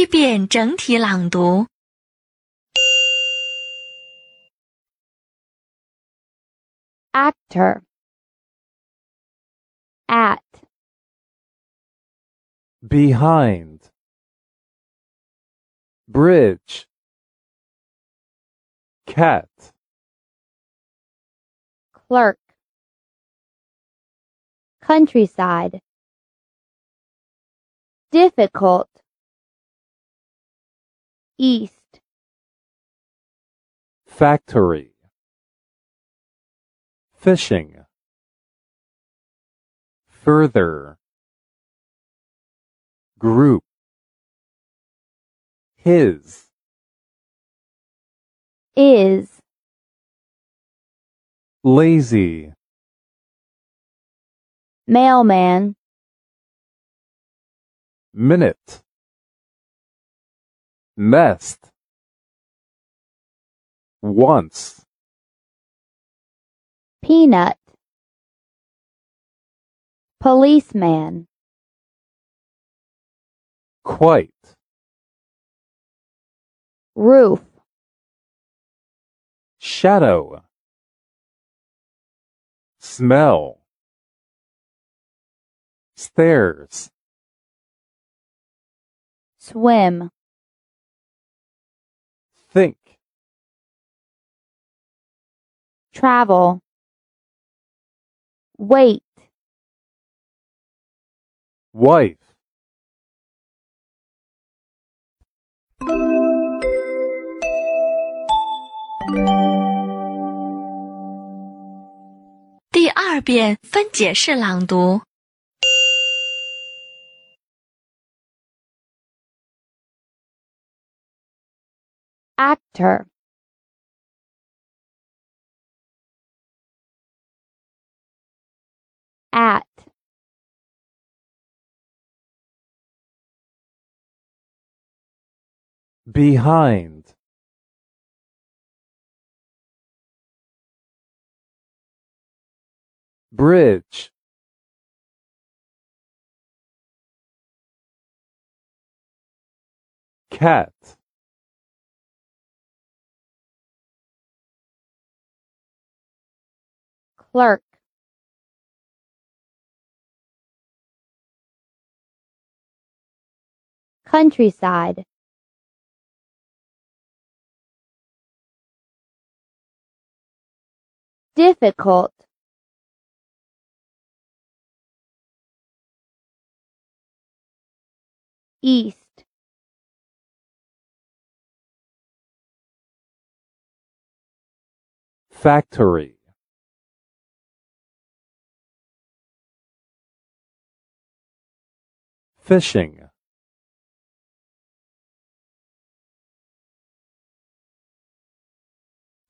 一遍整体朗读。 actor at behind bridge cat clerk countryside difficult east. Factory. Fishing. Further. Group. His. Is. Lazy. Mailman. Minute messed once. Peanut. Policeman. Quite. Roof. Shadow. Smell. Stairs. Swim think travel wait wife 第二遍分解式朗读。 Actor. At. Behind. Bridge. Cat clerk. Countryside. Difficult. East. Factory fishing.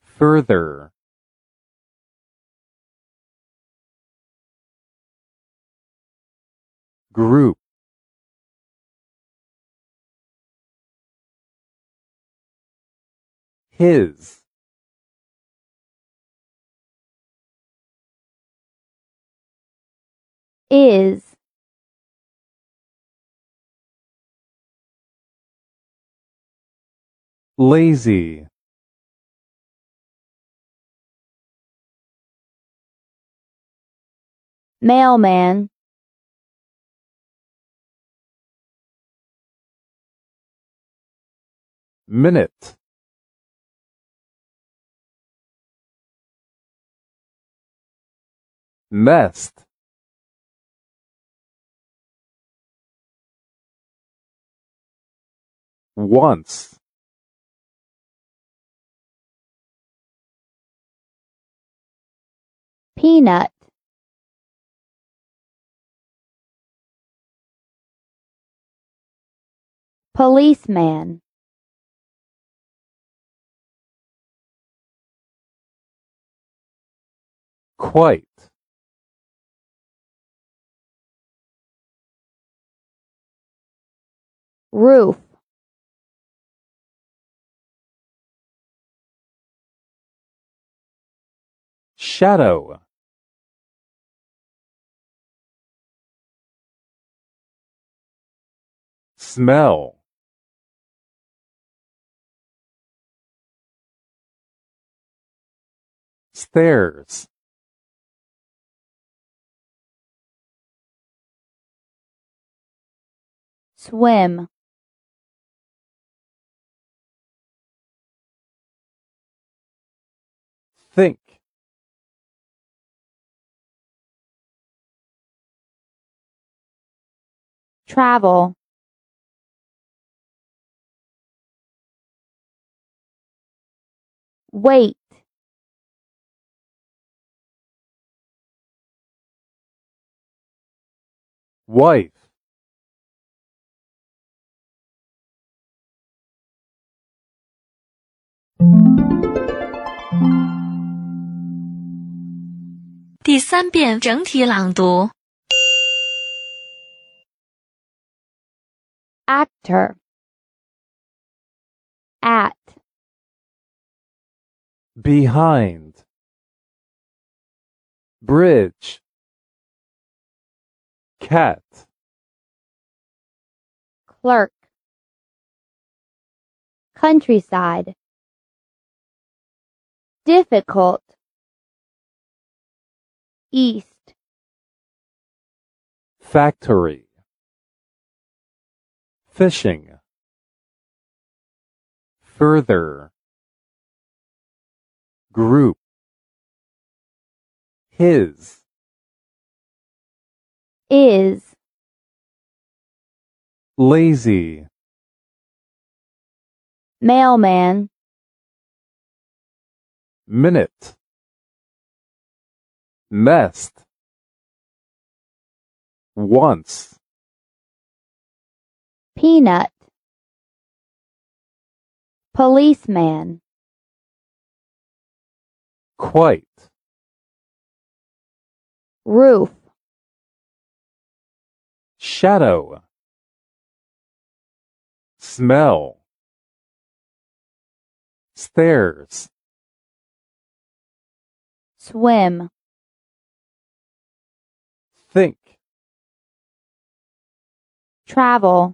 Further. Group. His. Is lazy. Mailman. Minute. Nest once peanut. Policeman. Quite. Roof. Shadow smell. Stairs. Swim. Think. Travel. wait, wife, 第三遍整体朗读。 actor, at, behind, bridge, cat, clerk, countryside, difficult, east, factory, fishing, further, group, his, is, lazy, mailman, minute, nest once, peanut, policeman, quite, roof, shadow, smell, stairs, swim, think, travel,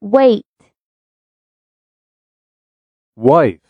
wait, wife.